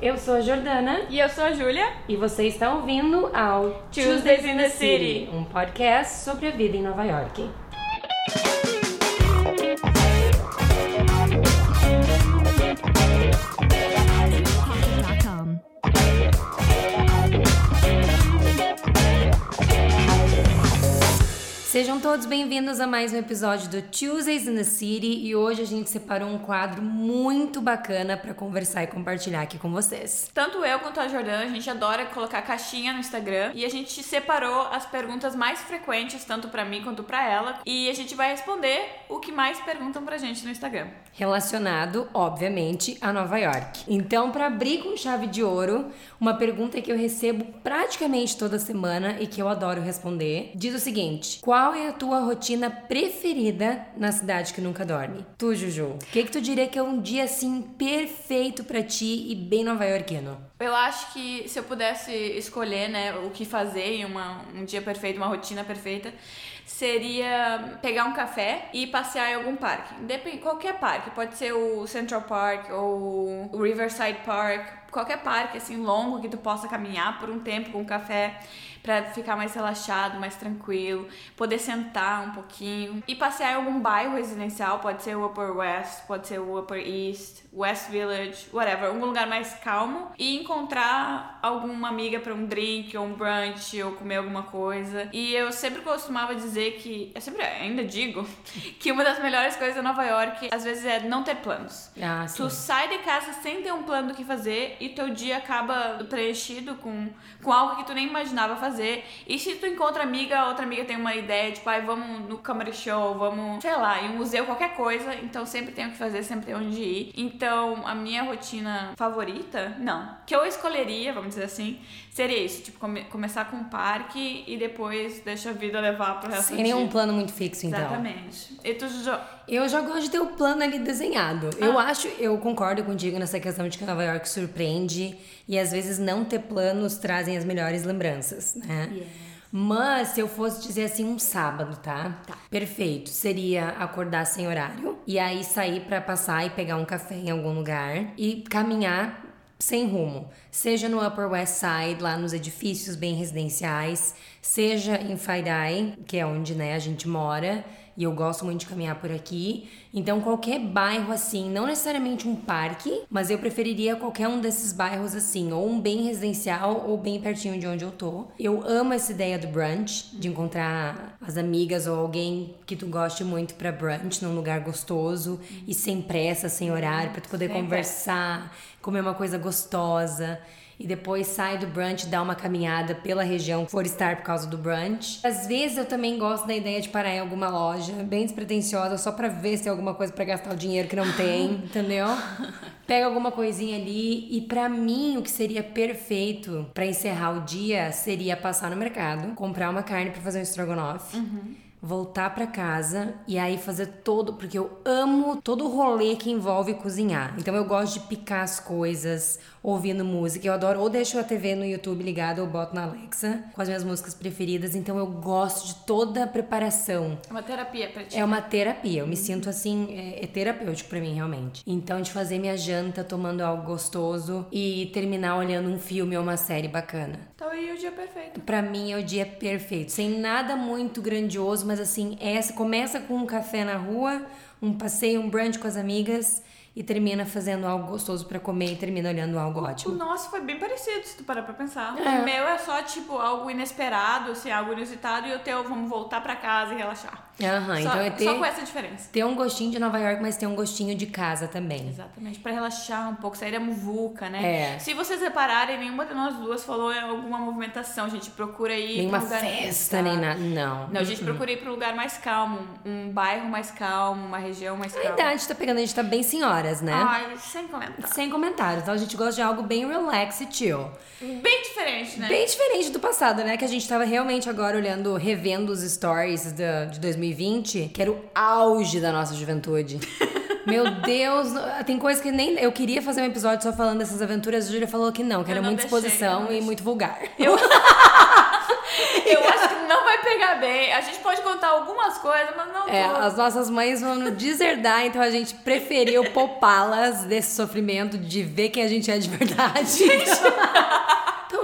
Eu sou a Jordana E eu sou a Júlia. e você está ouvindo ao Tuesdays in the City. um podcast sobre a vida em Nova York. Sejam todos bem-vindos a mais um episódio do Tuesdays in the City e hoje a gente separou um quadro muito bacana para conversar e compartilhar aqui com vocês. Tanto eu quanto a Jordana, a gente adora colocar caixinha no Instagram e a gente separou as perguntas mais frequentes, tanto pra mim quanto pra ela, e a gente vai responder o que mais perguntam pra gente no Instagram. Relacionado, obviamente, a Nova York. Então, para abrir com chave de ouro, uma pergunta que eu recebo praticamente toda semana e que eu adoro responder, diz o seguinte: Qual é a tua rotina preferida na cidade que nunca dorme? Tu, Juju, o que que tu diria que é um dia assim perfeito pra ti e bem nova-iorquino? Eu acho que se eu pudesse escolher, né, o que fazer em uma, um dia perfeito, uma rotina perfeita, seria pegar um café e passear em algum parque. Depende, qualquer parque, pode ser o Central Park ou o Riverside Park, qualquer parque assim longo que tu possa caminhar por um tempo com um café para ficar mais relaxado, mais tranquilo, poder sentar um pouquinho e passear em algum bairro residencial, pode ser o Upper West, pode ser o Upper East, West Village, whatever, algum lugar mais calmo e encontrar alguma amiga para um drink ou um brunch ou comer alguma coisa. E eu sempre costumava dizer que, eu sempre ainda digo, que uma das melhores coisas da Nova York às vezes é não ter planos. Ah, sim. Tu sai de casa sem ter um plano do que fazer e teu dia acaba preenchido com, com algo que tu nem imaginava fazer. E se tu encontra amiga, outra amiga tem uma ideia, tipo, ai, vamos no comedy show, vamos, sei lá, em um museu, qualquer coisa. Então sempre tem o que fazer, sempre tem onde ir. Então a minha rotina favorita, não. Que eu escolheria, vamos dizer assim, seria isso, tipo, come- começar com um parque e depois deixa a vida levar pro resto Sem nenhum plano muito fixo, então. Exatamente. E tu, Jo- Eu já gosto de ter o plano ali desenhado. Ah. Eu acho, eu concordo contigo nessa questão de que Nova York surpreende e às vezes não ter planos trazem as melhores lembranças, né? Mas se eu fosse dizer assim um sábado, tá? Perfeito. Seria acordar sem horário e aí sair pra passar e pegar um café em algum lugar e caminhar sem rumo, seja no Upper West Side, lá nos edifícios bem residenciais, seja em Faidai, que é onde né, a gente mora, e eu gosto muito de caminhar por aqui. Então, qualquer bairro assim, não necessariamente um parque, mas eu preferiria qualquer um desses bairros assim, ou um bem residencial ou bem pertinho de onde eu tô. Eu amo essa ideia do brunch, de encontrar as amigas ou alguém que tu goste muito pra brunch, num lugar gostoso e sem pressa, sem horário, pra tu poder Sem conversar, comer uma coisa gostosa e depois sai do brunch, dá uma caminhada pela região que for estar por causa do brunch. Às vezes eu também gosto da ideia de parar em alguma loja, bem despretensiosa, só pra ver se tem alguma coisa pra gastar o dinheiro que não tem, entendeu? Pega alguma coisinha ali e pra mim o que seria perfeito pra encerrar o dia seria passar no mercado, comprar uma carne pra fazer um estrogonofe voltar pra casa e aí fazer todo, porque eu amo todo o rolê que envolve cozinhar. Então eu gosto de picar as coisas, ouvindo música. Eu adoro ou deixo a TV no YouTube ligada ou boto na Alexa com as minhas músicas preferidas. Então eu gosto de toda a preparação. é uma terapia pra ti. É uma terapia, eu me sinto assim, é, é terapêutico pra mim realmente. Então, de fazer minha janta tomando algo gostoso e terminar olhando um filme ou uma série bacana. Então aí o dia perfeito. Pra mim é o dia perfeito, sem nada muito grandioso, mas assim, essa começa com um café na rua, um passeio, um brunch com as amigas e termina fazendo algo gostoso pra comer e termina olhando algo O ótimo. nosso foi bem parecido, se tu parar pra pensar. É. O meu é só, tipo, algo inesperado, assim, algo inusitado, e o teu, vamos voltar pra casa e relaxar. Aham, só, então é só ter, com essa diferença. ter um gostinho de Nova York, mas ter um gostinho de casa também. Exatamente, pra relaxar um pouco, sair da muvuca, né? É. Se vocês repararem, nenhuma de nós duas falou alguma movimentação, gente. Procura ir Nenhuma pra um lugar festa, nem nada. Não. Não, a Uhum. gente procura ir pra um lugar mais calmo, um bairro mais calmo, uma região mais A calma. idade tá pegando, a gente tá bem senhoras, né? Ai, sem comentar. Sem comentários. Então a gente gosta de algo bem relax e chill. Bem diferente, né? Bem diferente do passado, né? Que a gente tava realmente agora olhando, revendo os stories da- de 2020, que era o auge da nossa juventude. Meu Deus, tem coisa que nem. Eu queria fazer um episódio só falando dessas aventuras, a Júlia falou que não, que Eu era não muita deixei, exposição e muito vulgar. Eu... Eu acho que não vai pegar bem. A gente pode contar algumas coisas, mas não É, as nossas mães vão nos deserdar, então a gente preferiu poupá-las desse sofrimento de ver quem a gente é de verdade.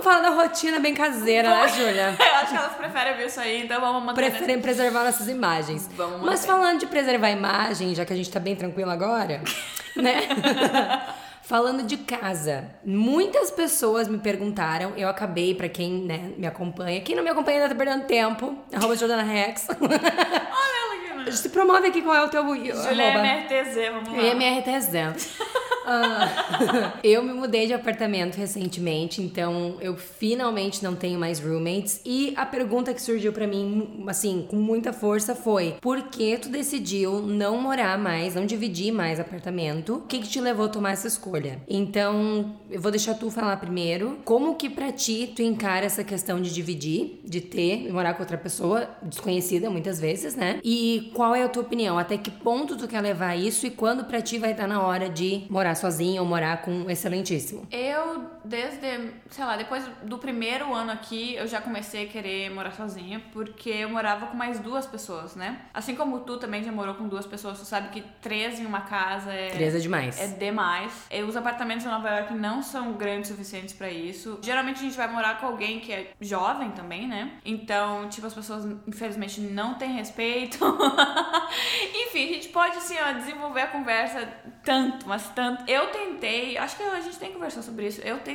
Falando da rotina bem caseira, né, Júlia? Eu acho que elas preferem ver isso aí, então vamos manter. Preferem preservar nossas imagens. Vamos Mas manter. falando de preservar a imagem, já que a gente tá bem tranquilo agora, né? Falando de casa, muitas pessoas me perguntaram, eu acabei, pra quem né, me acompanha, quem não me acompanha ainda tá perdendo tempo, arroba Jordana Rex. Olha se promove aqui qual é o teu Julia. MRTZ, vamos lá. MRTZ. Ah, eu me mudei de apartamento recentemente, então eu finalmente não tenho mais roommates. E a pergunta que surgiu pra mim, assim, com muita força foi: por que tu decidiu não morar mais, não dividir mais apartamento? O que, que te levou a tomar essa escolha? Então, eu vou deixar tu falar primeiro. Como que pra ti tu encara essa questão de dividir, de ter, morar com outra pessoa desconhecida muitas vezes, né? E qual é a tua opinião? Até que ponto tu quer levar isso e quando pra ti vai estar na hora de morar sozinha ou morar com um excelentíssimo? Eu, desde, sei lá, depois do primeiro ano aqui, eu já comecei a querer morar sozinha, porque eu morava com mais duas pessoas, né? Assim como tu também já morou com duas pessoas, tu sabe que três em uma casa é. Três é demais. É demais. E os apartamentos em Nova York não são grandes o suficientes pra isso. Geralmente a gente vai morar com alguém que é jovem também, né? Então, tipo, as pessoas infelizmente não têm respeito. Enfim, a gente pode assim, ó, desenvolver a conversa tanto, mas tanto. Eu tentei, acho que a gente tem que conversar sobre isso. Eu tentei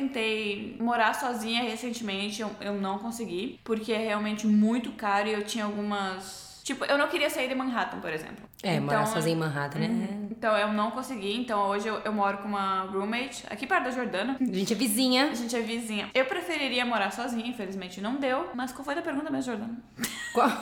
morar sozinha recentemente, eu, eu não consegui, porque é realmente muito caro e eu tinha algumas. Tipo, eu não queria sair de Manhattan, por exemplo. É, morar Então, sozinha em Manhattan, né? então eu não consegui, então hoje eu, eu moro com uma roommate aqui perto da Jordana. A gente é vizinha. A gente é vizinha. Eu preferiria morar sozinha, infelizmente não deu. Mas qual foi a pergunta mesmo, Jordana? Qual...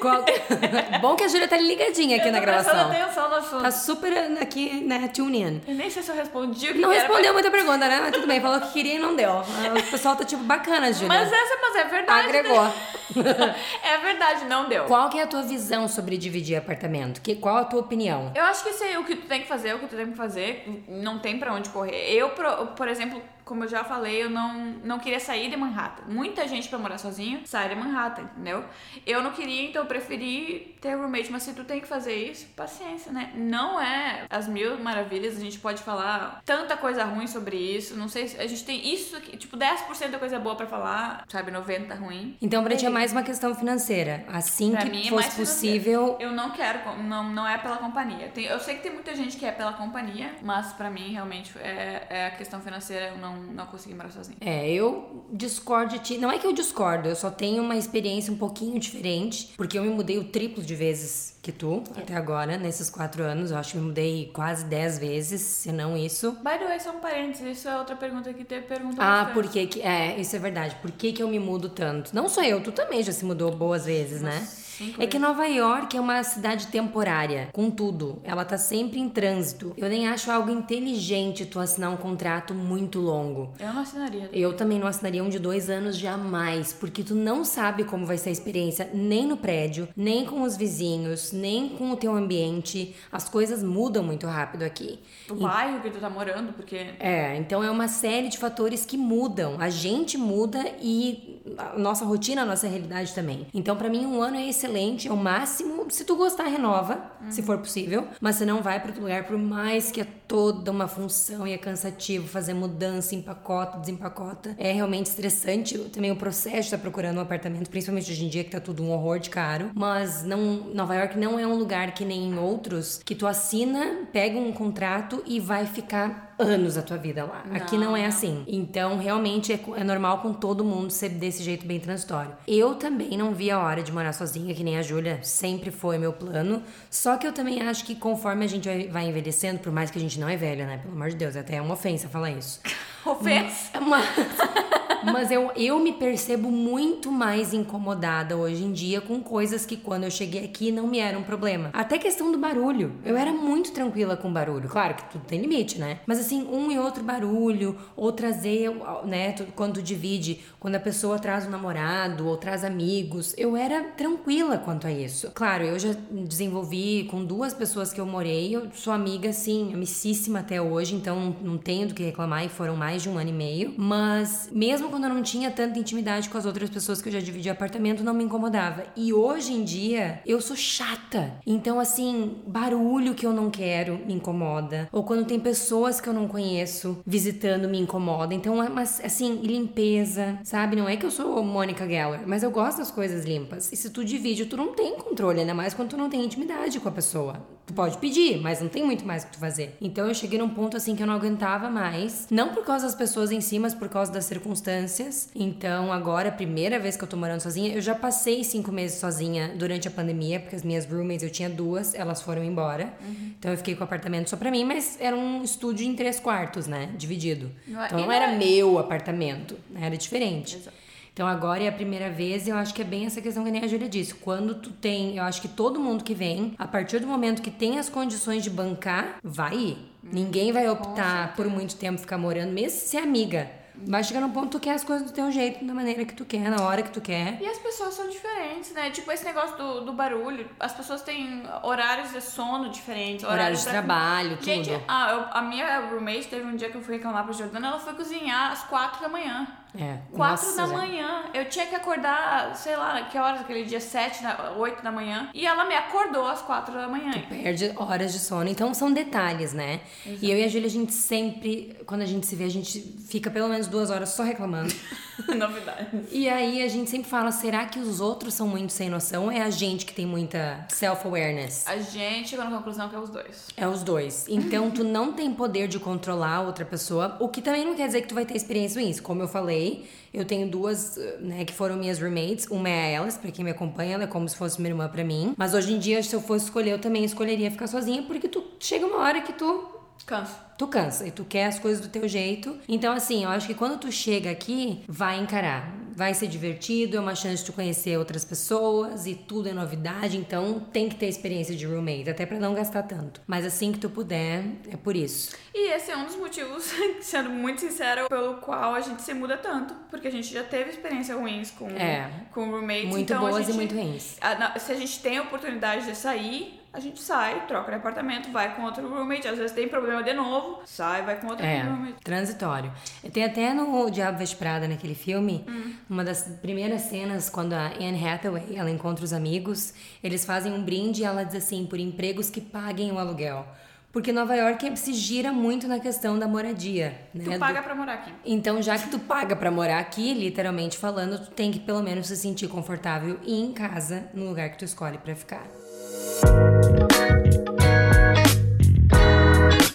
Qual... Bom que a Júlia tá ligadinha aqui eu na gravação. atenção no assunto. Tá super aqui, né, tune in. Eu nem sei se eu respondi o que Não respondeu muita pergunta, né? Mas tudo bem, falou que queria e não deu. O pessoal tá tipo, bacana, Júlia. Mas essa mas é verdade. Agregou. né? é verdade, não deu. Qual que é a tua visão sobre dividir apartamento? Que, qual a tua opinião? Eu acho que isso o que tu tem que fazer, o que tu tem que fazer. Não tem pra onde correr. Eu, por exemplo, como eu já falei, eu não, não queria sair de Manhattan. Muita gente pra morar sozinho sai de Manhattan, entendeu? Eu não queria, então eu preferi ter roommate. Mas se tu tem que fazer isso, paciência, né? Não é as mil maravilhas. A gente pode falar tanta coisa ruim sobre isso. Não sei se a gente tem isso aqui, tipo, 10% da coisa boa pra falar, sabe? 90% ruim. Então, pra ti é mais uma questão financeira. Assim Pra que mim é fosse possível. Eu não quero, não, não é pela companhia. Tem- eu sei que tem muita gente que é pela companhia, mas pra mim realmente é, é a questão financeira, eu não, não consegui morar sozinha. É, eu discordo de ti. Não é que eu discordo, eu só tenho uma experiência um pouquinho diferente, porque eu me mudei o triplo de vezes que tu, até agora, nesses quatro anos. Eu acho que me mudei quase dez vezes, se não isso. By the way, só um parênteses, isso é outra pergunta que teve pergunta Ah, por que que... É, isso é verdade. Por que que eu me mudo tanto? Não sou eu, tu também já se mudou boas vezes, né? cinco É que Nova York é uma cidade temporária, contudo, ela tá sempre em trânsito. Eu nem acho algo inteligente tu assinar um contrato muito longo. Eu não assinaria. Eu também não assinaria um de dois anos jamais, porque tu não sabe como vai ser a experiência nem no prédio, nem com os vizinhos, nem com o teu ambiente. As coisas mudam muito rápido aqui. O bairro que tu tá morando, porque É, então é uma série de fatores que mudam. A gente muda e a nossa rotina, a nossa realidade também. Então, pra mim, um ano é excelente, é o máximo. Se tu gostar, renova, se for possível. Mas você não vai para outro lugar, por mais que é toda uma função e é cansativo fazer mudança, empacota, desempacota. É realmente estressante. Também o processo de estar procurando um apartamento, principalmente hoje em dia que tá tudo um horror de caro. Mas não, Nova York não é um lugar que nem em outros que tu assina, pega um contrato e vai ficar anos a tua vida lá. Aqui não é assim. Então, realmente é, é normal com todo mundo ser desse jeito bem transitório. Eu também não vi a hora de morar sozinha, que nem a Júlia, sempre foi meu plano. Só que eu também acho que conforme a gente vai, vai envelhecendo, por mais que a gente não é velha, né? Pelo amor de Deus, até é uma ofensa falar isso. ofensa. Mas, mas eu, eu me percebo muito mais incomodada hoje em dia com coisas que quando eu cheguei aqui não me eram problema. Até questão do barulho. Eu era muito tranquila com barulho. Claro que tudo tem limite, né? Mas assim, um e outro barulho, ou trazer, né, tu- quando tu divide, quando a pessoa traz um namorado ou traz amigos, eu era tranquila quanto a isso. Claro, eu já desenvolvi com duas pessoas que eu morei, eu sou amiga, sim, amicíssima até hoje, então não tenho do que reclamar e foram mais de um ano e meio. Mas mesmo quando eu não tinha tanta intimidade com as outras pessoas que eu já dividi apartamento, não me incomodava. E hoje em dia, eu sou chata. Então, assim, barulho que eu não quero me incomoda. Ou quando tem pessoas que eu não conheço visitando me incomoda. Então, é mas assim, limpeza, sabe? Não é que eu sou Mônica Geller, mas eu gosto das coisas limpas. E se tu divide, tu não tem controle, ainda mais quando tu não tem intimidade com a pessoa. Tu pode pedir, mas não tem muito mais que tu fazer. Então eu cheguei num ponto assim que eu não aguentava mais. Não por causa das pessoas em si, mas por causa das circunstâncias. Então agora, a primeira vez que eu tô morando sozinha, eu já passei cinco meses sozinha durante a pandemia, porque as minhas roommates, eu tinha duas, elas foram embora. Uhum. Então eu fiquei com o apartamento só pra mim, mas era um estúdio em três quartos, né? Dividido. É- então não era é- meu apartamento, era diferente. Exato. Então agora é a primeira vez e eu acho que é bem essa questão que nem a Júlia disse. Quando tu tem, eu acho que todo mundo que vem, a partir do momento que tem as condições de bancar, vai ir. Ninguém vai optar por muito tempo ficar morando, mesmo se é amiga. Vai chegar num ponto que tu quer as coisas do teu jeito, da maneira que tu quer, na hora que tu quer. E as pessoas são diferentes, né? Tipo, esse negócio do, do barulho. As pessoas têm horários de sono diferentes. Horários, de trabalho, tudo. Gente, a, a minha roommate teve um dia que eu fui reclamar pra Jordana, ela foi cozinhar às quatro da manhã. É. Quatro Nossa, da manhã. Eu tinha que acordar, sei lá, que horas aquele dia? Sete, oito da manhã. E ela me acordou às quatro da manhã. Tu perde horas de sono. Então são detalhes, né? Exato. E eu e a Júlia, a gente sempre, quando a gente se vê, a gente fica pelo menos duas horas só reclamando. Novidade. E aí a gente sempre fala: será que os outros são muito sem noção é a gente que tem muita self-awareness? A gente chegou na conclusão que é os dois. É os dois. Então tu não tem poder de controlar a outra pessoa, o que também não quer dizer que tu vai ter experiência com isso. Como eu falei, eu tenho duas, né, que foram minhas roommates. Uma é a Alice, pra quem me acompanha, ela é como se fosse minha irmã pra mim. Mas hoje em dia, se eu fosse escolher, eu também escolheria ficar sozinha, porque tu chega uma hora que tu Cansa. Tu cansa e tu quer as coisas do teu jeito. Então, assim, eu acho que quando tu chega aqui, vai encarar. Vai ser divertido, é uma chance de tu conhecer outras pessoas e tudo é novidade. Então, tem que ter experiência de roommate, até para não gastar tanto. Mas assim que tu puder, é por isso. E esse é um dos motivos, sendo muito sincero, pelo qual a gente se muda tanto. Porque a gente já teve experiências ruins com, é, com roommates. Muito então boas gente, e muito ruins. A, se a gente tem a oportunidade de sair, a gente sai, troca de apartamento, vai com outro roommate, às vezes tem problema de novo, sai, vai com outro é, roommate. transitório. Tem até no Diabo Veste Prada, naquele filme, hum. uma das primeiras cenas, quando a Anne Hathaway, ela encontra os amigos, eles fazem um brinde e ela diz assim, por empregos que paguem o aluguel. Porque Nova York se gira muito na questão da moradia. Né? Tu paga pra morar aqui. Então, já que tu paga pra morar aqui, literalmente falando, tu tem que pelo menos se sentir confortável e em casa, no lugar que tu escolhe para ficar.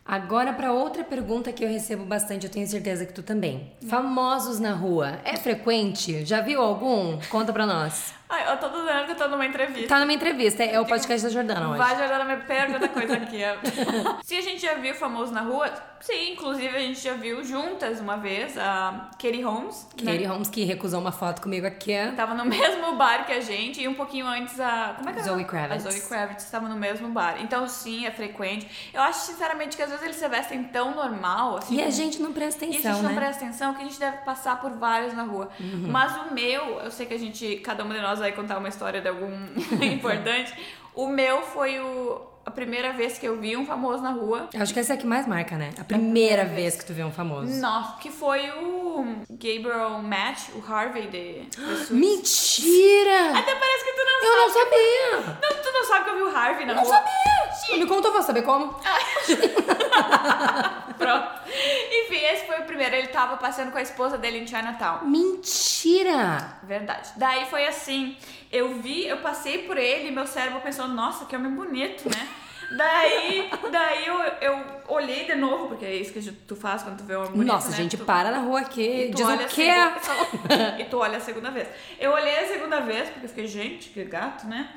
Agora para outra pergunta que eu recebo bastante, eu tenho certeza que tu também. Famosos na rua, é frequente? Já viu algum? Conta pra nós. Ai, eu tô dizendo que eu tô numa entrevista. Tá numa entrevista, é o podcast da Jordana hoje. Vai, Jordana, me pergunta coisa aqui. Se a gente já viu famoso na rua, sim, inclusive a gente já viu juntas uma vez a Katie Holmes. Katie né? Holmes que recusou uma foto comigo aqui. Tava no mesmo bar que a gente e um pouquinho antes a. Como é que Zoe Kravitz. A Zoe Kravitz estava no mesmo bar. Então, sim, é frequente. Eu acho, sinceramente, que às vezes eles se vestem tão normal. Assim, e a gente não presta atenção. E a gente né? não presta atenção que a gente deve passar por vários na rua. Uhum. Mas o meu, eu sei que a gente, cada uma de nós vai contar uma história de algum importante. O meu foi o, a primeira vez que eu vi um famoso na rua. Acho que essa é a que mais marca, né? A primeira, vez. vez que tu viu um famoso. Nossa, que foi o Gabriel Match, o Harvey de. Mentira! Até parece que tu não eu sabe. Eu não sabia! Não, tu não sabe que eu vi o Harvey na eu rua? Não sabia! Sim. Me contou, vou saber como. Pronto. Enfim, esse foi o primeiro. Ele tava passeando com a esposa dele em Chinatown. Mentira! Verdade. Daí foi assim, eu vi, eu passei por ele e meu cérebro pensou, nossa, que homem bonito, né? Daí, daí eu, eu olhei de novo, porque é isso que tu faz quando tu vê um homem bonito, Nossa, né? gente, tu, para na rua aqui, diz o quê? e tu olha a segunda vez. Eu olhei a segunda vez, porque eu fiquei, gente, que gato, né?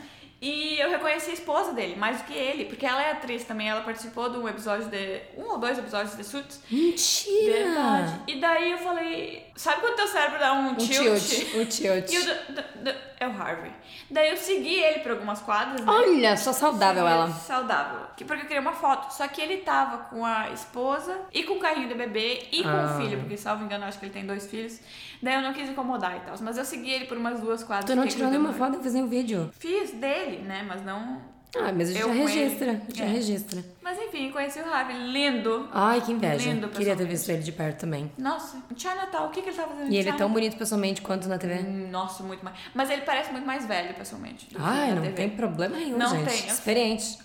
E eu reconheci a esposa dele, mais do que ele, porque ela é atriz também, ela participou de um episódio de. um ou dois episódios de Suits. Mentira! Verdade. E daí eu falei, sabe quando teu cérebro dá um, um tilt? tilt? O tilt. E o do, do, do, é o Harvey. Daí eu segui ele por algumas quadras. Né? Olha, só saudável ela. Saudável. Porque eu queria uma foto. Só que ele tava com a esposa e com o carrinho de bebê e com ah. o filho, porque salvo engano, acho que ele tem dois filhos. Daí eu não quis incomodar e tal. Mas eu segui ele por umas duas quadras. Tu não tirou nenhuma foto e fez um vídeo? Fiz dele, né? Mas não Ah, mas a gente já registra. ele. Já É. registra. Mas enfim, conheci o Harvey, lindo. Ai, que inveja. Lindo, Queria ter visto ele de perto também. Nossa, em Chinatown, o que, que ele tava fazendo E ele é tão bonito pessoalmente quanto na TV. Nossa, muito mais. Mas ele parece muito mais velho, pessoalmente. Ai, não TV. tem problema nenhum, Não gente. tem, Experiente.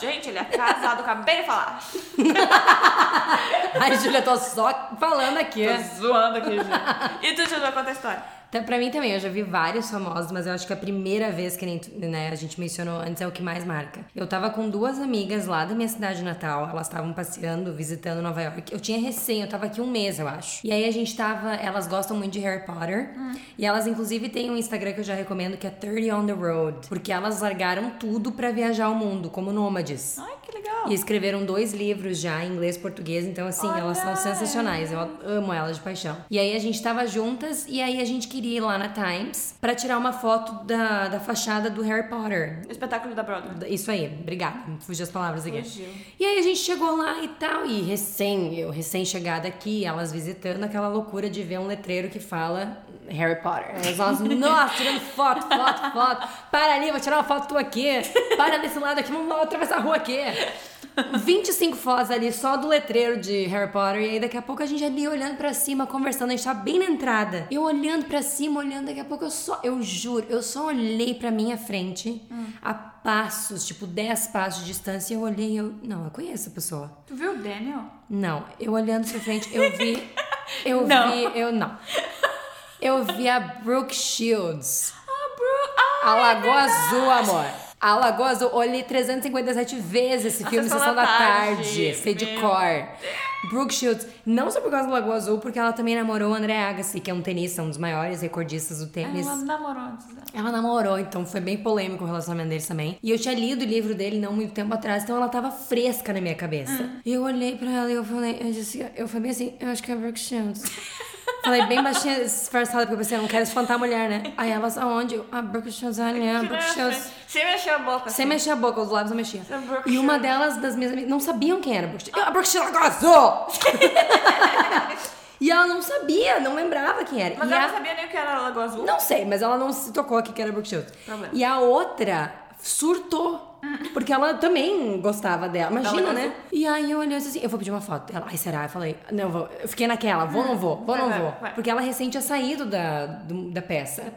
Gente, ele é casado, acabei de falar. Ai, Júlia, tô só falando aqui. Tô zoando aqui, gente. E tu, Júlia, conta a história. Então, pra mim também, eu já vi vários famosos, mas eu acho que a primeira vez que nem né, a gente mencionou antes é o que mais marca. Eu tava com duas amigas lá da minha cidade natal, elas estavam passeando, visitando Nova York. Eu tinha recém, eu tava aqui um mês, eu acho. E aí a gente tava, elas gostam muito de Harry Potter, e elas inclusive têm um Instagram que eu já recomendo que é 30 on the Road, porque elas largaram tudo pra viajar o mundo, como nômades. Ai, que legal. E escreveram dois livros já, em inglês e português, então assim, Olha! elas são sensacionais. Eu amo elas de paixão. E aí a gente tava juntas e aí a gente queria ir lá na Times pra tirar uma foto da, da fachada do Harry Potter. O espetáculo da Broadway. Isso aí, obrigada. Fugiu as palavras aqui. Fugiu. E aí a gente chegou lá e tal, e recém, eu recém-chegada aqui, elas visitando aquela loucura de ver um letreiro que fala Harry Potter. Elas, nossa, tirando foto, foto, foto. Para ali, vou tirar uma foto tua aqui. Para desse lado aqui, vamos atravessar a rua aqui. 25 fotos ali só do letreiro de Harry Potter. E aí daqui a pouco a gente ali olhando pra cima, conversando. A gente tava bem na entrada. Eu olhando pra cima, olhando. Daqui a pouco eu só, eu juro, eu só olhei pra minha frente a passos, tipo 10 passos de distância. E eu olhei e eu. Não, eu conheço a pessoa. Tu viu o Daniel? Não, eu olhando pra frente, eu vi. Eu Não. vi. Eu não. Eu vi a Brooke Shields. Ah, Bru... Ah, A Lagoa Azul, amor. A Lagoa Azul, olhei 357 vezes esse filme, Sessão Sessão da da Tarde, Tarde, sei de cor. Brooke Shields, não só por causa da Lagoa Azul, porque ela também namorou o André Agassi, que é um tenista, um dos maiores recordistas do tênis. Ela namorou antes dela. Ela namorou, então foi bem polêmico o relacionamento deles também. E eu tinha lido o livro dele não muito tempo atrás, então ela tava fresca na minha cabeça. E eu olhei pra ela e eu falei, eu disse, eu falei assim, eu acho que é Brooke Shields. falei bem baixinha, disfarçada, porque eu pensei, eu não quero espantar a mulher, né? Aí elas, aonde? A Brooke Shields, olha, a Brooke Shields. Sem mexer a boca. Sem assim. mexer a boca, os lábios não mexiam. E uma delas, das minhas amigas, não sabiam quem era Shields. A Brooke Shields gozou! e ela não sabia, não lembrava quem era. Mas e ela a... não sabia nem o que era Lagoa Azul. Não sei, mas ela não se tocou aqui que era. Problema. E a outra surtou. Porque ela também gostava dela. Imagina, né? E aí eu olhei assim, eu vou pedir uma foto. Ela, ai, será? Eu falei, não, eu vou. Eu fiquei naquela, vou ou não vou? Vou ou não vou? Porque ela recém tinha saído da, do- da peça.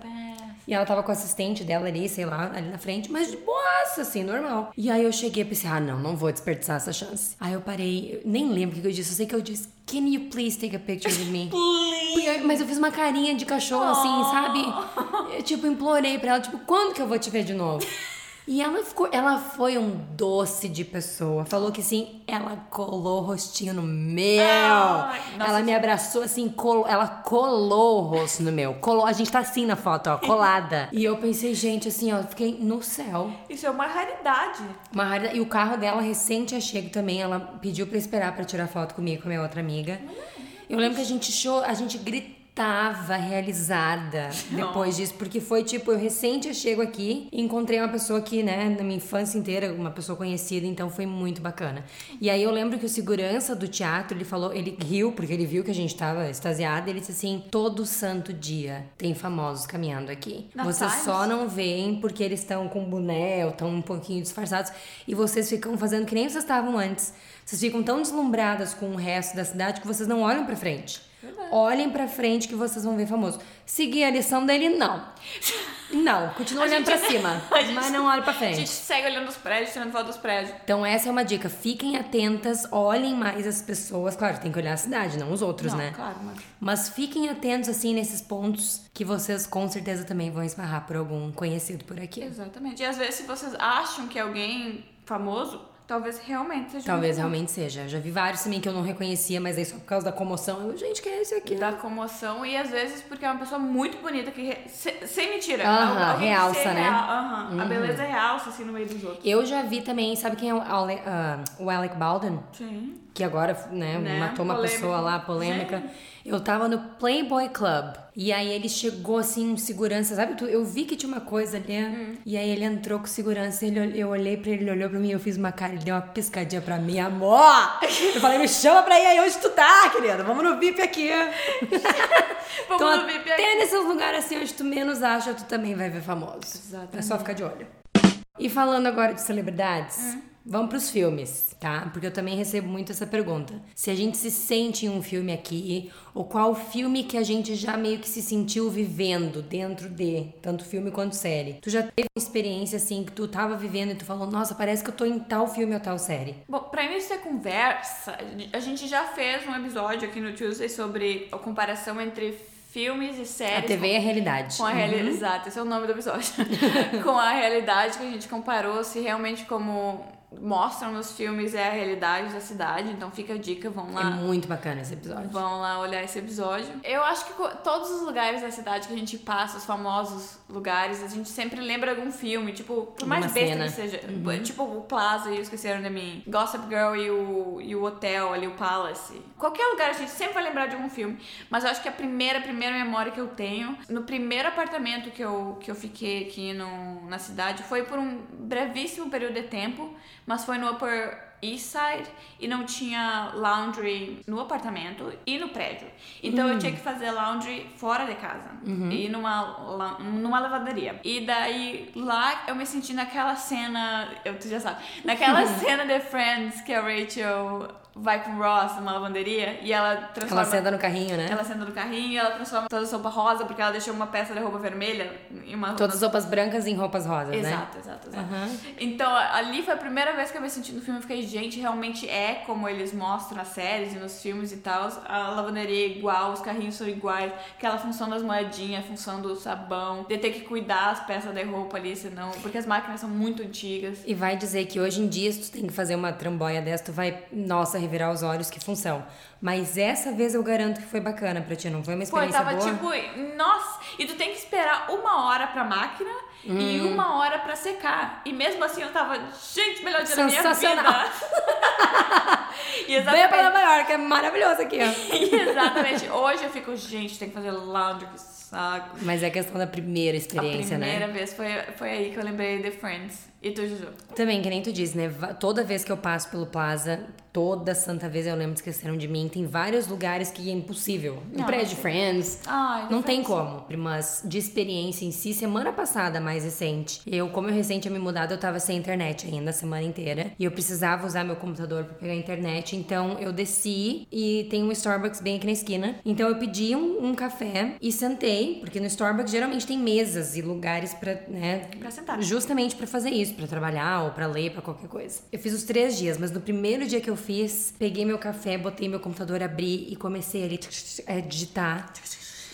E ela tava com o assistente dela ali, sei lá, ali na frente, mas de boaça, assim, normal. E aí eu cheguei e pensei, ah, não, não vou desperdiçar essa chance. Aí eu parei, eu nem lembro o que eu disse, eu sei que eu disse, can you please take a picture with me? Please. Mas eu fiz uma carinha de cachorro, assim, sabe? Eu, tipo, implorei pra ela, tipo, quando que eu vou te ver de novo? E ela ficou, ela foi um doce de pessoa. Falou que sim, ela colou o rostinho no meu. Ai, nossa, ela me abraçou assim, colou, ela colou o rosto no meu. Colou, a gente tá assim na foto, ó, colada. e eu pensei, gente, assim, ó, fiquei no céu. Isso é uma raridade. Uma raridade. E o carro dela recente tinha chego também. Ela pediu pra esperar pra tirar foto comigo com a minha outra amiga. Eu lembro que a gente show, a gente gritava realizada depois disso, porque foi tipo, eu recente chego aqui e encontrei uma pessoa que, né, na minha infância inteira, uma pessoa conhecida, então foi muito bacana. E aí eu lembro que o segurança do teatro, ele falou, ele riu, porque ele viu que a gente tava extasiada, ele disse assim: todo santo dia tem famosos caminhando aqui. Na Vocês Times? só não veem porque eles estão com boné ou estão um pouquinho disfarçados e vocês ficam fazendo que nem vocês estavam antes. Vocês ficam tão deslumbradas com o resto da cidade que vocês não olham pra frente. Olhem pra frente que vocês vão ver famoso. Seguir a lição dele, não. Não, continua olhando gente- pra cima, gente- mas não olhe pra A gente frente. segue olhando os prédios, tirando foto dos prédios. Então essa é uma dica. Fiquem atentas, olhem mais as pessoas. Claro, tem que olhar a cidade, não os outros, Não, né? claro, mas... Mas fiquem atentos, assim, nesses pontos que vocês com certeza também vão esbarrar por algum conhecido por aqui. Exatamente. E às vezes, se vocês acham que alguém famoso, talvez realmente seja Talvez realmente seja. Já vi vários também que eu não reconhecia, mas aí só por causa da comoção. Eu, gente, que é esse aqui? Da comoção e às vezes porque é uma pessoa muito bonita que, re- se- sem mentira, Aham, alguém que realça, né? real- aham. A beleza realça assim no meio dos outros. Eu já vi também, sabe quem é o, Ale, ah, o Alec Baldwin? Sim. Que agora, né, Né? matou uma Polêmico. pessoa lá, polêmica. Eu tava no Playboy Club. E aí ele chegou assim, um segurança, sabe? Eu vi que tinha uma coisa ali. Hum. E aí ele entrou com segurança. Ele, eu olhei pra ele, ele olhou pra mim, eu fiz uma cara, ele deu uma piscadinha pra mim, amor! Eu falei, me chama pra ir aí onde tu tá, querida. Vamos no VIP aqui. Vamos então, no VIP aqui. até nesses lugares assim onde tu menos acha, tu também vai ver famoso. É só Exatamente. ficar de olho. E falando agora de celebridades, hum. Vamos pros filmes, tá? Porque eu também recebo muito essa pergunta. Se a gente se sente em um filme aqui, ou qual filme que a gente já meio que se sentiu vivendo dentro de, tanto filme quanto série. Tu já teve uma experiência assim que tu tava vivendo e tu falou, nossa, parece que eu tô em tal filme ou tal série? Bom, pra início da conversa, a gente já fez um episódio aqui no Tuesday sobre a comparação entre filmes e séries. A TV com, é a realidade. Com a realidade. Uhum. Exato, esse é o nome do episódio. com a realidade que a gente comparou, se realmente como mostram nos filmes é a realidade da cidade, então fica a dica, vão lá. É muito bacana esse episódio. Vão lá olhar esse episódio. Eu acho que todos os lugares da cidade que a gente passa, os famosos lugares, a gente sempre lembra algum filme, tipo, por mais Uma besta cena. que seja. Uhum. Tipo, o Plaza e o Esqueceram de Mim, Gossip Girl e o, e o hotel ali, o Palace. Qualquer lugar a gente sempre vai lembrar de algum filme, mas eu acho que a primeira, primeira memória que eu tenho, no primeiro apartamento que eu, que eu fiquei aqui no, na cidade, foi por um brevíssimo período de tempo, mas foi no Upper East Side e não tinha laundry no apartamento e no prédio. Então eu hum. tinha que fazer laundry fora de casa uhum. e numa, numa lavanderia. E daí lá eu me senti naquela cena, eu tu já sabe, naquela cena de Friends que a Rachel vai com o Ross numa lavanderia e ela transforma. Ela senta no carrinho, né? Ela senta no carrinho e ela transforma toda a roupa rosa porque ela deixou uma peça de roupa vermelha em uma. Todas as roupas brancas em roupas rosas, exato, né? Exato, exato, exato. Uhum. Então ali foi a primeira vez que eu me senti no filme e fiquei, gente, realmente é como eles mostram nas séries e nos filmes e tal. A lavanderia é igual, os carrinhos são iguais, aquela função das moedinhas, a função do sabão, de ter que cuidar as peças de roupa ali, senão. Porque as máquinas são muito antigas. E vai dizer que hoje em dia, se tu tem que fazer uma tramboia dessa, tu vai, nossa, revirar os olhos, que função. Mas essa vez eu garanto que foi bacana pra ti, não foi uma experiência Pô, tava boa? tipo, nossa, e tu tem que esperar uma hora pra máquina hum. e uma hora pra secar. E mesmo assim eu tava, gente, melhor dia da minha vida. e exatamente... Venha pra Nova York, é maravilhoso aqui, ó. exatamente. Hoje eu fico, gente, tem que fazer laundry, que saco. Mas é questão da primeira experiência, né? A primeira né? vez foi, foi aí que eu lembrei de Friends. E tu, Juju? Também, que nem tu diz, né? Toda vez que eu passo pelo Plaza, toda santa vez eu lembro de esqueceram de mim. Tem vários lugares que é impossível. No prédio de Friends. Ai, não tem como. Mas de experiência em si, semana passada, mais recente. Eu, como eu recente me mudado, eu tava sem internet ainda a semana inteira. E eu precisava usar meu computador pra pegar a internet. Então eu desci e tem um Starbucks bem aqui na esquina. Então eu pedi um, um café e sentei, porque no Starbucks geralmente tem mesas e lugares pra, né? Pra sentar. Justamente pra fazer isso para trabalhar ou para ler, para qualquer coisa. Eu fiz os três dias, mas no primeiro dia que eu fiz, peguei meu café, botei meu computador, abri e comecei ali a digitar.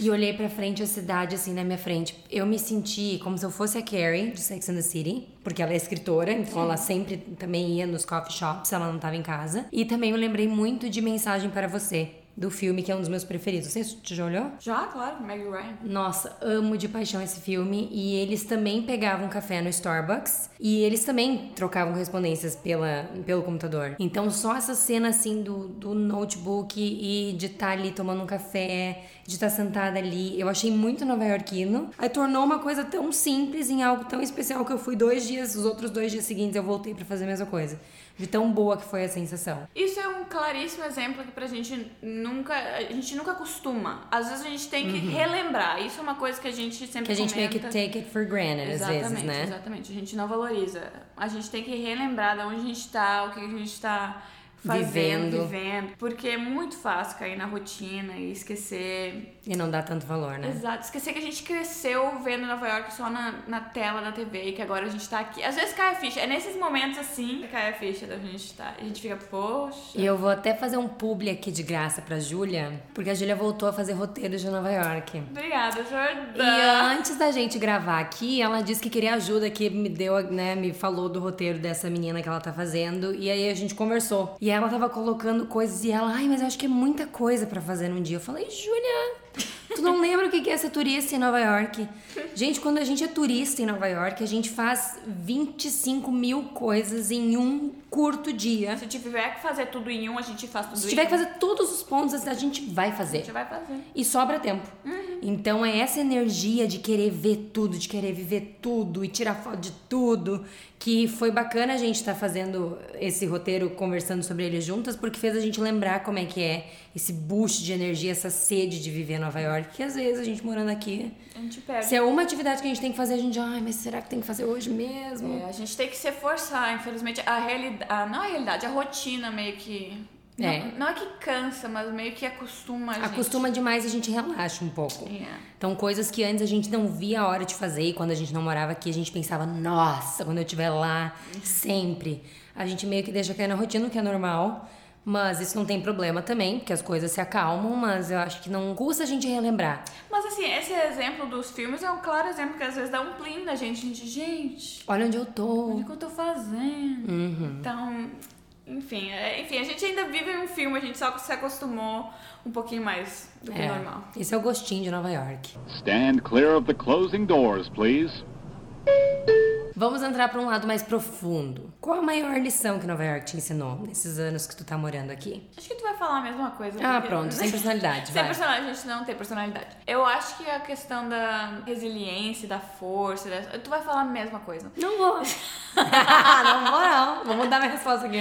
E olhei pra frente a cidade, assim, na minha frente. Eu me senti como se eu fosse a Carrie, de Sex and the City, porque ela é escritora, então ela sempre também ia nos coffee shops, ela não tava em casa. E também eu lembrei muito de Mensagem para Você, do filme, que é um dos meus preferidos. Você já olhou? Já, claro, Meg Ryan. Nossa, amo de paixão esse filme. E eles também pegavam café no Starbucks. E eles também trocavam correspondências pela, pelo computador. Então, só essa cena, assim, do, do notebook e de estar tá ali tomando um café, de estar tá sentada ali, eu achei muito nova-iorquino. Aí tornou uma coisa tão simples em algo tão especial que eu fui dois dias, os outros dois dias seguintes eu voltei para fazer a mesma coisa de tão boa que foi a sensação. Isso é um claríssimo exemplo que pra gente nunca, a gente nunca costuma. Às vezes a gente tem que uhum. relembrar. Isso é uma coisa que a gente sempre Que a gente comenta. meio que take it for granted exatamente, às vezes, né? Exatamente, a gente não valoriza. A gente tem que relembrar de onde a gente tá, o que a gente tá fazendo, vivendo. vivendo. Porque é muito fácil cair na rotina e esquecer. E não dar tanto valor, né? Exato. Esquecer que a gente cresceu vendo Nova York só na, na tela da TV e que agora a gente tá aqui. Às vezes cai a ficha. É nesses momentos assim que cai a ficha da gente tá. A gente fica, poxa. E eu vou até fazer um publi aqui de graça pra Júlia, porque a Júlia voltou a fazer roteiros de Nova York. Obrigada, Jordana. E antes da gente gravar aqui, ela disse que queria ajuda, que me deu, né, me falou do roteiro dessa menina que ela tá fazendo. E aí a gente conversou. E ela tava colocando coisas e ela, ai, mas eu acho que é muita coisa para fazer num dia. Eu falei, Júlia, tu não lembra o que é ser turista em Nova York? Gente, quando a gente é turista em Nova York, a gente faz 25 mil coisas em um curto dia. Se tiver que fazer tudo em um, a gente faz tudo Se tiver que fazer todos os pontos, a gente vai fazer. A gente vai fazer. E sobra tempo. Uhum. Então é essa energia de querer ver tudo, de querer viver tudo e tirar foto de tudo, que foi bacana a gente estar tá fazendo esse roteiro, conversando sobre ele juntas, porque fez a gente lembrar como é que é esse boost de energia, essa sede de viver em Nova York, que às vezes a gente morando aqui, a gente perde. se é uma atividade que a gente tem que fazer, a gente, ai, mas será que tem que fazer hoje mesmo? É, a gente tem que se forçar, infelizmente, a realidade, não a realidade, a rotina meio que é. Não, não, é que cansa, mas meio que acostuma a gente. Acostuma demais e a gente relaxa um pouco. Yeah. Então, coisas que antes a gente não via a hora de fazer e quando a gente não morava aqui, a gente pensava, nossa, quando eu estiver lá, sempre. A gente meio que deixa cair na rotina, o que é normal. Mas isso não tem problema também, porque as coisas se acalmam, mas eu acho que não custa a gente relembrar. Mas assim, esse exemplo dos filmes é um claro exemplo que às vezes dá um plim na gente. A gente, gente. Olha onde eu tô. Olha o que eu tô fazendo. Uhum. Então, enfim, é, enfim, a gente ainda vive um filme, a gente só se acostumou um pouquinho mais do que é, normal. Esse é o gostinho de Nova York. Stand clear of the closing doors, please. Vamos entrar para um lado mais profundo. Qual a maior lição que Nova York te ensinou nesses anos que tu tá morando aqui? Acho que falar a mesma coisa. Ah, pronto, sem personalidade. sem personalidade, a gente não tem personalidade. Eu acho que a questão da resiliência, da força, da... tu vai falar a mesma coisa. Não vou. não vou, não. Vou mudar minha resposta aqui.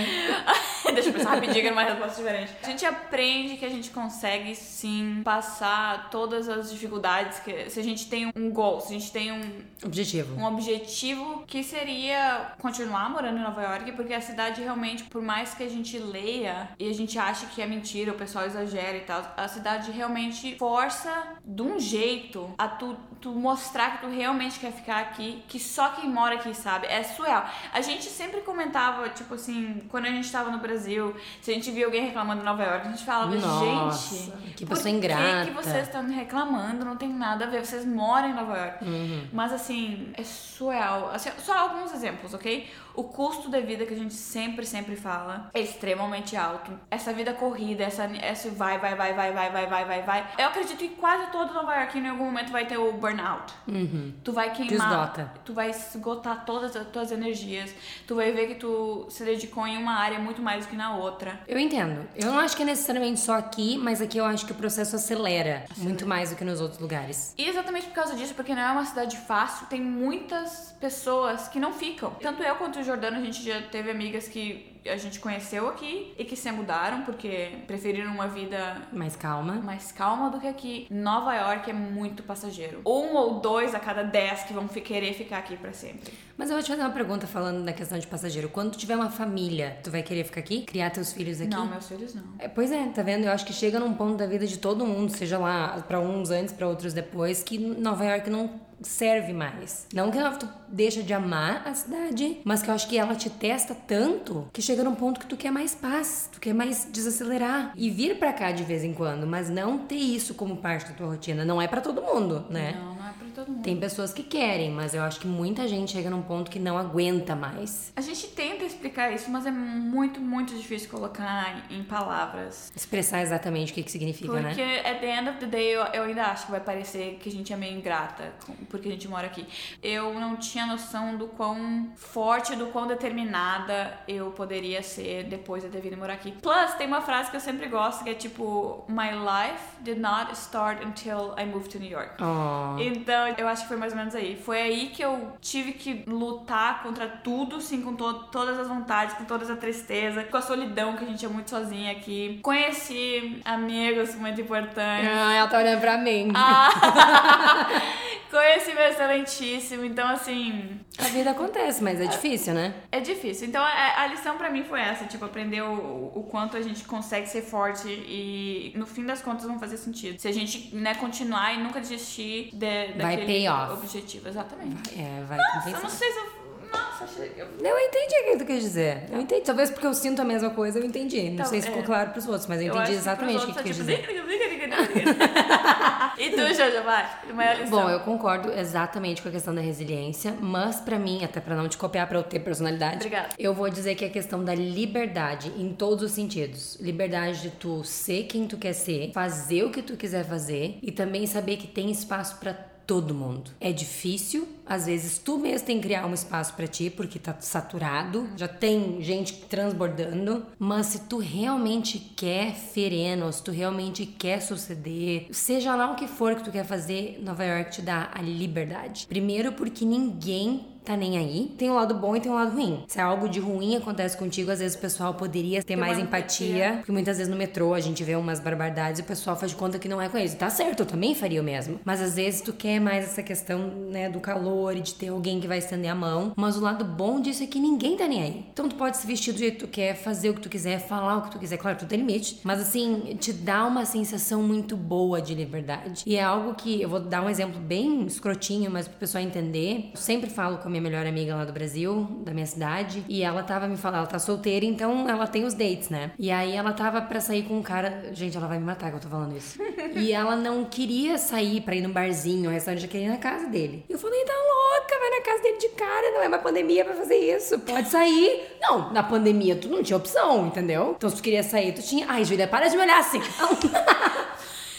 Deixa eu pensar rapidinho que é uma resposta diferente. A gente aprende que a gente consegue sim passar todas as dificuldades que se a gente tem um goal, se a gente tem um objetivo. Um objetivo que seria continuar morando em Nova York, porque a cidade realmente, por mais que a gente leia e a gente ache que é mentira, o pessoal exagera e tal, a cidade realmente força de um jeito a tu, tu mostrar que tu realmente quer ficar aqui, que só quem mora aqui sabe. É surreal. A gente sempre comentava, tipo assim, quando a gente tava no Brasil, se a gente via alguém reclamando em Nova York, a gente falava, Nossa, gente, que pessoa ingrata. Que vocês estão reclamando? Não tem nada a ver, vocês moram em Nova York. Uhum. Mas assim, é surreal. Assim, só alguns exemplos, ok? O custo da vida que a gente sempre, sempre fala é extremamente alto. Essa vida corrida, essa, essa vai, vai, vai, vai, vai, vai, vai, vai, vai. Eu acredito que quase todo Nova York em algum momento vai ter o burnout. Uhum. Tu vai queimar. Esgota. Tu vai esgotar todas as tuas energias. Tu vai ver que tu se dedicou em uma área muito mais do que na outra. Eu entendo. Eu não acho que é necessariamente só aqui, mas aqui eu acho que o processo acelera, acelera. muito mais do que nos outros lugares. E exatamente por causa disso, porque não é uma cidade fácil, tem muitas pessoas que não ficam. Tanto eu quanto o Jordano, a gente já teve amigas que a gente conheceu aqui e que se mudaram porque preferiram uma vida mais calma. Mais calma do que aqui. Nova York é muito passageiro. Um ou dois a cada dez que vão querer ficar aqui para sempre. Mas eu vou te fazer uma pergunta falando da questão de passageiro. Quando tu tiver uma família, tu vai querer ficar aqui? Criar teus filhos aqui? Não, meus filhos não. É, pois é, tá vendo? Eu acho que chega num ponto da vida de todo mundo, seja lá para uns antes, para outros depois, que Nova York não serve mais. Não que tu deixa de amar a cidade, mas que eu acho que ela te testa tanto que chega num ponto que tu quer mais paz, tu quer mais desacelerar e vir para cá de vez em quando, mas não ter isso como parte da tua rotina. Não é para todo mundo, né? Não, não é pra todo mundo. Tem pessoas que querem, mas eu acho que muita gente chega num ponto que não aguenta mais. A gente tenta explicar isso, mas é muito, muito difícil colocar em palavras. Expressar exatamente o que, que significa, Porque, né? Porque, at the end of the day, eu, eu ainda acho que vai parecer que a gente é meio ingrata porque a gente mora aqui. Eu não tinha noção do quão forte, do quão determinada eu poderia ser depois de ter vindo morar aqui. Plus, tem uma frase que eu sempre gosto que é tipo: My life did not start until I moved to New York. Oh. Então, eu acho que foi mais ou menos aí. Foi aí que eu tive que lutar contra tudo, sim, com to todas as vontades, com toda a tristeza, com a solidão, que a gente é muito sozinha aqui. Conheci amigos muito importantes. Ah, ela tá olhando pra mim. Ah. Conheci meu excelentíssimo, então assim. A vida acontece, mas é difícil, né? É difícil. Então a, a lição para mim foi essa: tipo, aprender o, o quanto a gente consegue ser forte e no fim das contas vão fazer sentido. Se a gente né, continuar e nunca desistir de, vai daquele off. objetivo. Exatamente. Vai, é, vai Nossa, compensar. eu não sei se eu nossa. Eu... eu entendi o que tu quis dizer. Eu entendi. Talvez porque eu sinto a mesma coisa, eu entendi. Não então, sei se ficou é. claro pros outros, mas eu entendi eu exatamente o que tu quis dizer. e tu, Jojo, vai? Maior lição. Bom, eu concordo exatamente com a questão da resiliência, mas para mim, até para não te copiar, para eu ter personalidade, Obrigada. eu vou dizer que é a questão da liberdade em todos os sentidos. Liberdade de tu ser quem tu quer ser, fazer o que tu quiser fazer e também saber que tem espaço para todo mundo. É difícil, às vezes tu mesmo tem que criar um espaço para ti porque tá saturado, já tem gente transbordando, mas se tu realmente quer fereno, se tu realmente quer suceder, seja lá o que for que tu quer fazer, Nova York te dá a liberdade. Primeiro porque ninguém tá nem aí. Tem um lado bom e tem um lado ruim. Se algo de ruim acontece contigo, às vezes o pessoal poderia ter mais empatia, empatia, Porque muitas vezes no metrô a gente vê umas barbaridades e o pessoal faz de conta que não é com eles. Tá certo, eu também faria o mesmo. Mas às vezes tu quer mais essa questão, né, do calor e de ter alguém que vai estender a mão. Mas o lado bom disso é que ninguém tá nem aí. Então tu pode se vestir do jeito que tu quer, fazer o que tu quiser, falar o que tu quiser. Claro, tu tem limite. Mas assim, te dá uma sensação muito boa de liberdade. E é algo que eu vou dar um exemplo bem escrotinho, mas pro pessoal entender. Eu sempre falo com a minha melhor amiga lá do Brasil, da minha cidade, e ela tava me falando, ela tá solteira, então ela tem os dates, né? E aí ela tava pra sair com um cara. Gente, ela vai me matar que eu tô falando isso. e ela não queria sair pra ir num barzinho, um restaurante, já queria ir na casa dele. E eu falei, tá louca, vai na casa dele de cara, não é uma pandemia pra fazer isso. Pode sair. Não, na pandemia tu não tinha opção, entendeu? Então se tu queria sair, tu tinha. Ai, Julia, para de me olhar assim.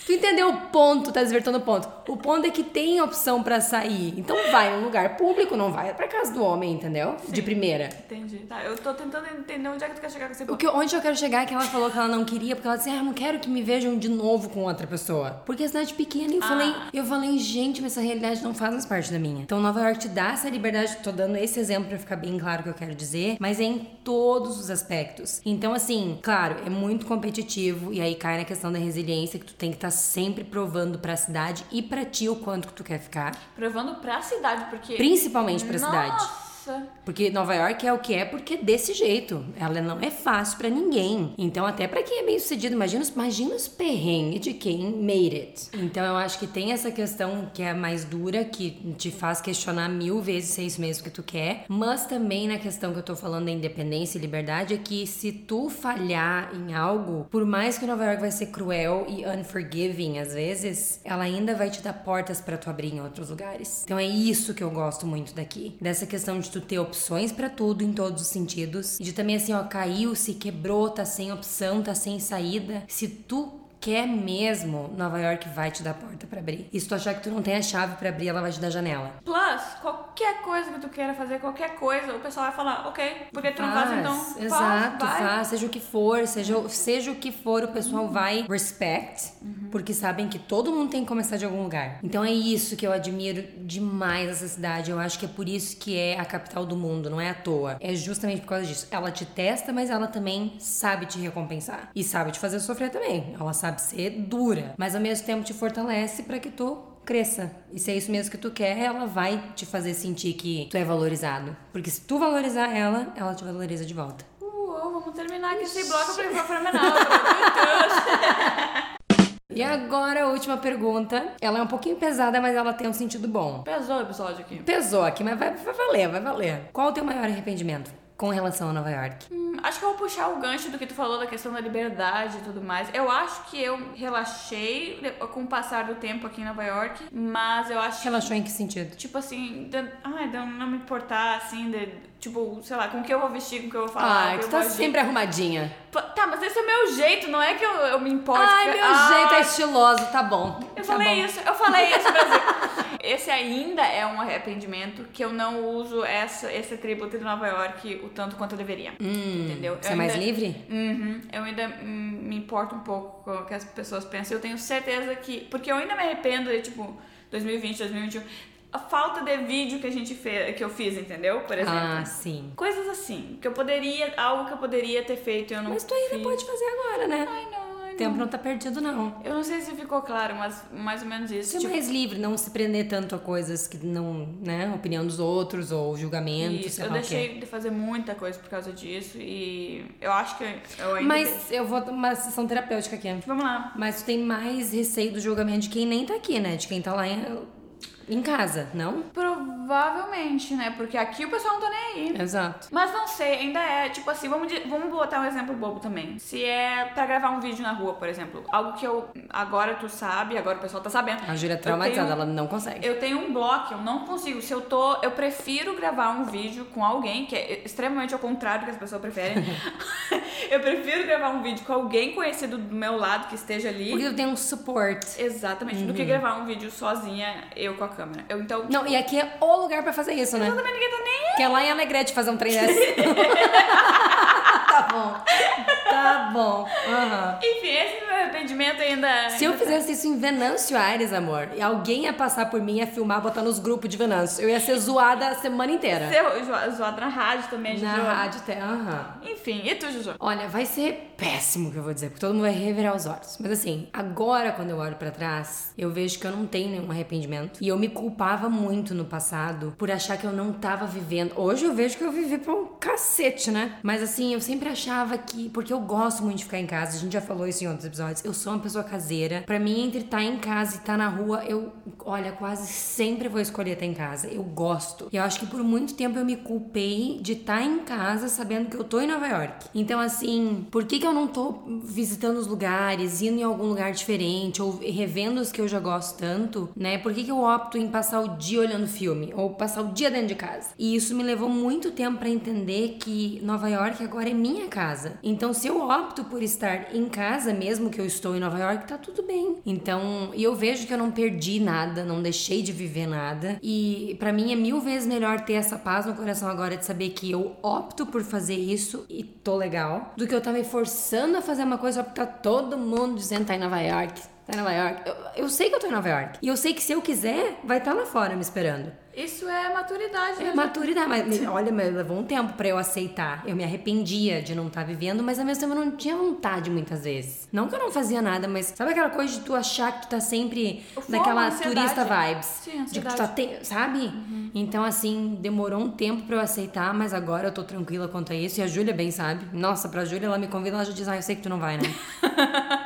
Tu entendeu o ponto, tá desvertando o ponto. O ponto é que tem opção para sair. Então vai em um lugar público, não vai pra casa do homem, entendeu? Sim. De primeira. Entendi. Tá, eu tô tentando entender onde é que tu quer chegar com esse ponto. O que, onde eu quero chegar é que ela falou que ela não queria, porque ela disse, ah, eu não quero que me vejam de novo com outra pessoa. Porque a cidade é pequena. E eu ah. falei, eu falei, gente, mas essa realidade não faz mais parte da minha. Então Nova York te dá essa liberdade, tô dando esse exemplo pra ficar bem claro o que eu quero dizer, mas é em todos os aspectos. Então, assim, claro, é muito competitivo, e aí cai na questão da resiliência, que tu tem que estar tá sempre provando para a cidade e para ti o quanto que tu quer ficar. Provando para a cidade, porque principalmente para a cidade. Porque Nova York é o que é porque é desse jeito. Ela não é fácil para ninguém. Então, até para quem é bem sucedido, imagina, imagina os perrengues de quem made it. Então, eu acho que tem essa questão que é mais dura, que te faz questionar mil vezes se é isso mesmo que tu quer. Mas também na questão que eu tô falando da independência e liberdade, é que se tu falhar em algo, por mais que Nova York vai ser cruel e unforgiving às vezes, ela ainda vai te dar portas para tu abrir em outros lugares. Então, é isso que eu gosto muito daqui. Dessa questão de tu tu ter opções para tudo em todos os sentidos. De também assim, ó, caiu, se quebrou, tá sem opção, tá sem saída. Se tu quer mesmo, Nova York vai te dar porta para abrir. E se tu achar que tu não tem a chave para abrir, ela vai te dar janela. Plus, qualquer coisa que tu queira fazer, qualquer coisa, o pessoal vai falar, ok, porque tu não faz, então Exato, faz, faz, seja o que for, seja, seja o que for, o pessoal uhum. vai respect, uhum. porque sabem que todo mundo tem que começar de algum lugar. Então é isso que eu admiro demais essa cidade. Eu acho que é por isso que é a capital do mundo, não é à toa. É justamente por causa disso. Ela te testa, mas ela também sabe te recompensar. E sabe te fazer sofrer também. Ela sabe sabe ser dura, mas ao mesmo tempo te fortalece para que tu cresça. E se é isso mesmo que tu quer, ela vai te fazer sentir que tu é valorizado. Porque se tu valorizar ela, ela te valoriza de volta. Uou, vamos terminar aqui esse bloco pra ir pra fenomenal. E agora a última pergunta. Ela é um pouquinho pesada, mas ela tem um sentido bom. Pesou o episódio aqui. Pesou aqui, mas vai, vai valer, vai valer. Qual o teu maior arrependimento? Com relação a Nova York? Hum, acho que eu vou puxar o gancho do que tu falou da questão da liberdade e tudo mais. Eu acho que eu relaxei com o passar do tempo aqui em Nova York, mas eu acho. Relaxou em que sentido? Tipo assim, de, ai, de não me importar, assim, de, tipo, sei lá, com o que eu vou vestir, com o que eu vou falar. Ah, tu tá sempre arrumadinha. Tá, mas esse é o meu jeito, não é que eu, eu me importo. Ai, meu ah, jeito é estiloso, tá bom. Eu tá falei bom. isso, eu falei isso, Brasil. esse ainda é um arrependimento que eu não uso essa, esse atributo de Nova York o tanto quanto eu deveria. Hum, entendeu? Você é mais livre? Uhum, eu ainda me importo um pouco com o que as pessoas pensam. Eu tenho certeza que. Porque eu ainda me arrependo de, tipo, 2020, 2021 a falta de vídeo que a gente fez, que eu fiz, entendeu? Por exemplo. Ah, sim. Coisas assim, que eu poderia, algo que eu poderia ter feito e eu não Mas tu ainda fiz. pode fazer agora, né? Ai, não tempo não tá perdido, não. Eu não sei se ficou claro, mas mais ou menos isso. Ser tipo... mais livre, não se prender tanto a coisas que não, né, opinião dos outros ou julgamento. Isso, eu deixei de fazer muita coisa por causa disso e eu acho que eu ainda. Mas eu vou uma sessão terapêutica aqui. Vamos lá. Mas tu tem mais receio do julgamento de quem nem tá aqui, né? De quem tá lá em em casa, não? Provavelmente, né? Porque aqui o pessoal não tá nem aí. Exato. Mas não sei, ainda é, tipo assim, vamos, vamos botar um exemplo bobo também. Se é pra gravar um vídeo na rua, por exemplo. Algo que eu. Agora tu sabe, agora o pessoal tá sabendo. A Júlia é traumatizada, tenho, ela não consegue. Eu tenho um bloco, eu não consigo. Se eu tô. Eu prefiro gravar um vídeo com alguém, que é extremamente ao contrário do que as pessoas preferem. Eu prefiro gravar um vídeo com alguém conhecido do meu lado que esteja ali. Porque eu tenho um suporte. Exatamente, do que gravar um vídeo sozinha, eu com a câmera. Eu então. Não, e aqui é o lugar pra fazer isso, né? Exatamente, ninguém tá nem. Que é lá em Alegrete fazer um trem desse. tá bom. Tá bom. Aham. Enfim, esse meu arrependimento ainda. Se eu fizesse isso em Venâncio Aires, amor, e alguém ia passar por mim, ia filmar, botar nos grupos de Venâncio, eu ia ser zoada a semana inteira. Seu, zo- zoado na rádio também, Na Juju. rádio até, aham. Enfim, e tu, Juju? Olha, vai ser péssimo o que eu vou dizer, porque todo mundo vai revirar os olhos. Mas assim, agora quando eu olho pra trás, eu vejo que eu não tenho nenhum arrependimento. E eu me culpava muito no passado por achar que eu não tava vivendo. Hoje eu vejo que eu vivi pra um cacete, né? Mas assim, eu sempre achava que. Porque eu gosto muito de ficar em casa, a gente já falou isso em outros episódios. Eu sou uma pessoa caseira. Pra mim, entre estar em casa e estar na rua, eu, olha, quase sempre vou escolher estar em casa. Eu gosto. E eu acho que por muito tempo eu me culpei de estar em casa sabendo que eu tô em Nova York. Então, assim, por que, que eu não tô visitando os lugares, indo em algum lugar diferente, ou revendo os que eu já gosto tanto, né? Por que, que eu opto em passar o dia olhando filme, ou passar o dia dentro de casa? E isso me levou muito tempo pra entender que Nova York agora é minha casa. Então, se eu opto por estar em casa, mesmo que eu estou em Nova York, tá tudo bem. Então, eu vejo que eu não perdi nada, não deixei de viver nada. E pra mim é mil vezes melhor ter essa paz no coração agora de saber que eu opto por fazer isso e tô legal, do que eu tá me forçando a fazer uma coisa só porque tá todo mundo dizendo tá em Nova York. Tá em Nova York. Eu, eu sei que eu tô em Nova York. E eu sei que se eu quiser, vai estar lá fora me esperando. Isso é maturidade, É né? maturidade, mas olha, mas levou um tempo pra eu aceitar. Eu me arrependia de não estar vivendo, mas ao mesmo tempo eu não tinha vontade muitas vezes. Não que eu não fazia nada, mas sabe aquela coisa de tu achar que tu tá sempre naquela turista vibes? Sim, de que tu tá te- sabe? Então, assim, demorou um tempo pra eu aceitar, mas agora eu tô tranquila quanto a isso. E a Júlia bem sabe. Nossa, pra Júlia, ela me convida, ela já diz, ah, eu sei que tu não vai, né?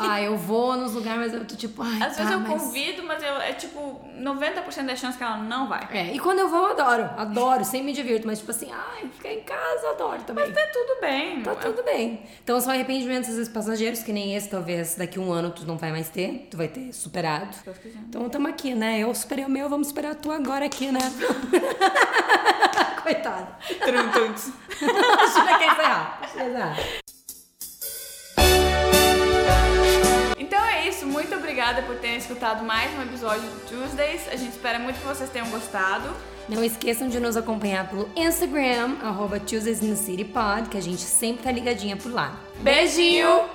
ah, eu, vou nos lugares, mas eu tô tipo, ai, Às tá, vezes eu mas... convido, mas eu, é tipo 90% da chance que ela não vai. É, e quando eu vou, eu adoro. Adoro, sempre me divirto. Mas, tipo assim, ai, ficar em casa, adoro também. Mas tá tudo bem. Tá tudo bem. Então são arrependimentos às vezes passageiros, que nem esse, talvez daqui a um ano tu não vai mais ter, tu vai ter superado. Então tamo aqui, né? Eu superei o meu, vamos superar tu agora aqui, né? Coitada. Tum, tss. Deixa quer encerrar. Deixa eu encerrar. Então é isso, muito obrigada por terem escutado mais um episódio do Tuesdays. A gente espera muito que vocês tenham gostado. Não esqueçam de nos acompanhar pelo Instagram, arroba Tuesdays in the City Pod, que a gente sempre tá ligadinha por lá. Beijinho!